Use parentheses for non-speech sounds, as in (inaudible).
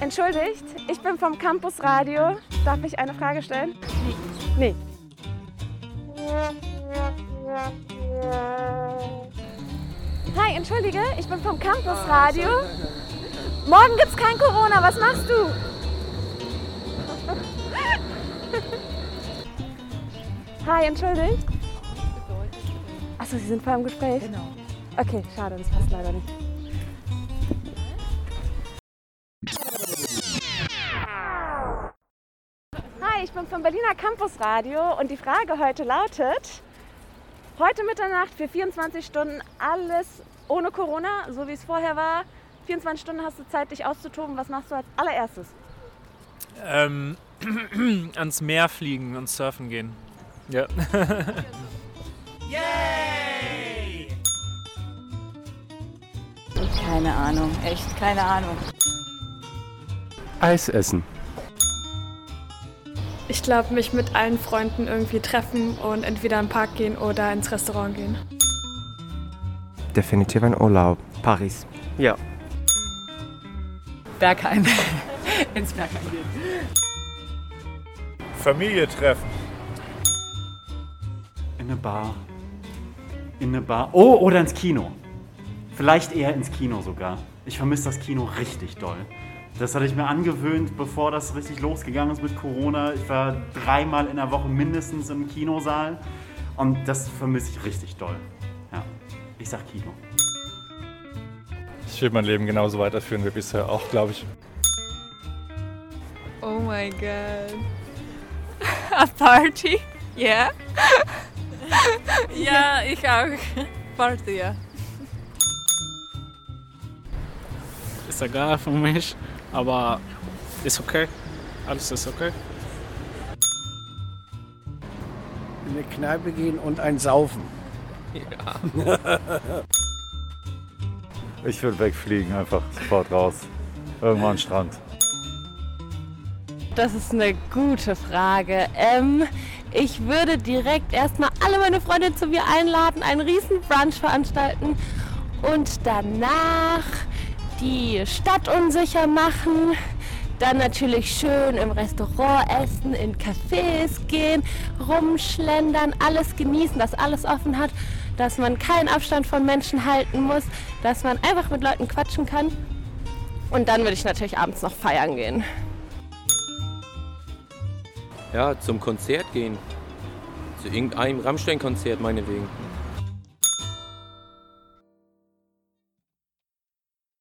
Entschuldigt, ich bin vom Campus Radio. Darf ich eine Frage stellen? Nee. Hi, entschuldige, ich bin vom Campus Radio. Morgen gibt's kein Corona, was machst du? (laughs) Hi, entschuldigt. Achso, Sie sind vor im Gespräch? Genau. Okay, schade, das passt leider nicht. Hi, ich bin vom Berliner Campus Radio und die Frage heute lautet: Heute Mitternacht für 24 Stunden alles ohne Corona, so wie es vorher war. 24 Stunden hast du Zeit, dich auszutoben. Was machst du als allererstes? Ähm, (clears throat) ans Meer fliegen und surfen gehen. Ja. (laughs) Keine Ahnung, echt keine Ahnung. Eis essen. Ich glaube, mich mit allen Freunden irgendwie treffen und entweder im Park gehen oder ins Restaurant gehen. Definitiv ein Urlaub. Paris. Ja. Bergheim. (laughs) Ins Bergheim gehen. Familie treffen. In eine Bar. In eine Bar. Oh, oder ins Kino. Vielleicht eher ins Kino sogar. Ich vermisse das Kino richtig doll. Das hatte ich mir angewöhnt, bevor das richtig losgegangen ist mit Corona. Ich war dreimal in der Woche mindestens im Kinosaal. Und das vermisse ich richtig doll. Ja, ich sag Kino. Ich will mein Leben genauso weiterführen wie bisher auch, glaube ich. Oh my god. (laughs) A party? Yeah. (laughs) ja, ich auch. Party, ja. Ist egal für mich, aber ist okay. Alles ist okay. In eine Kneipe gehen und ein Saufen. (laughs) Ich will wegfliegen, einfach sofort raus. Irgendwann Strand. Das ist eine gute Frage. Ähm, ich würde direkt erstmal alle meine Freunde zu mir einladen, einen riesen Brunch veranstalten und danach die Stadt unsicher machen. Dann natürlich schön im Restaurant essen, in Cafés gehen, rumschlendern, alles genießen, dass alles offen hat, dass man keinen Abstand von Menschen halten muss, dass man einfach mit Leuten quatschen kann. Und dann würde ich natürlich abends noch feiern gehen. Ja, zum Konzert gehen. Zu irgendeinem Rammstein-Konzert meinetwegen.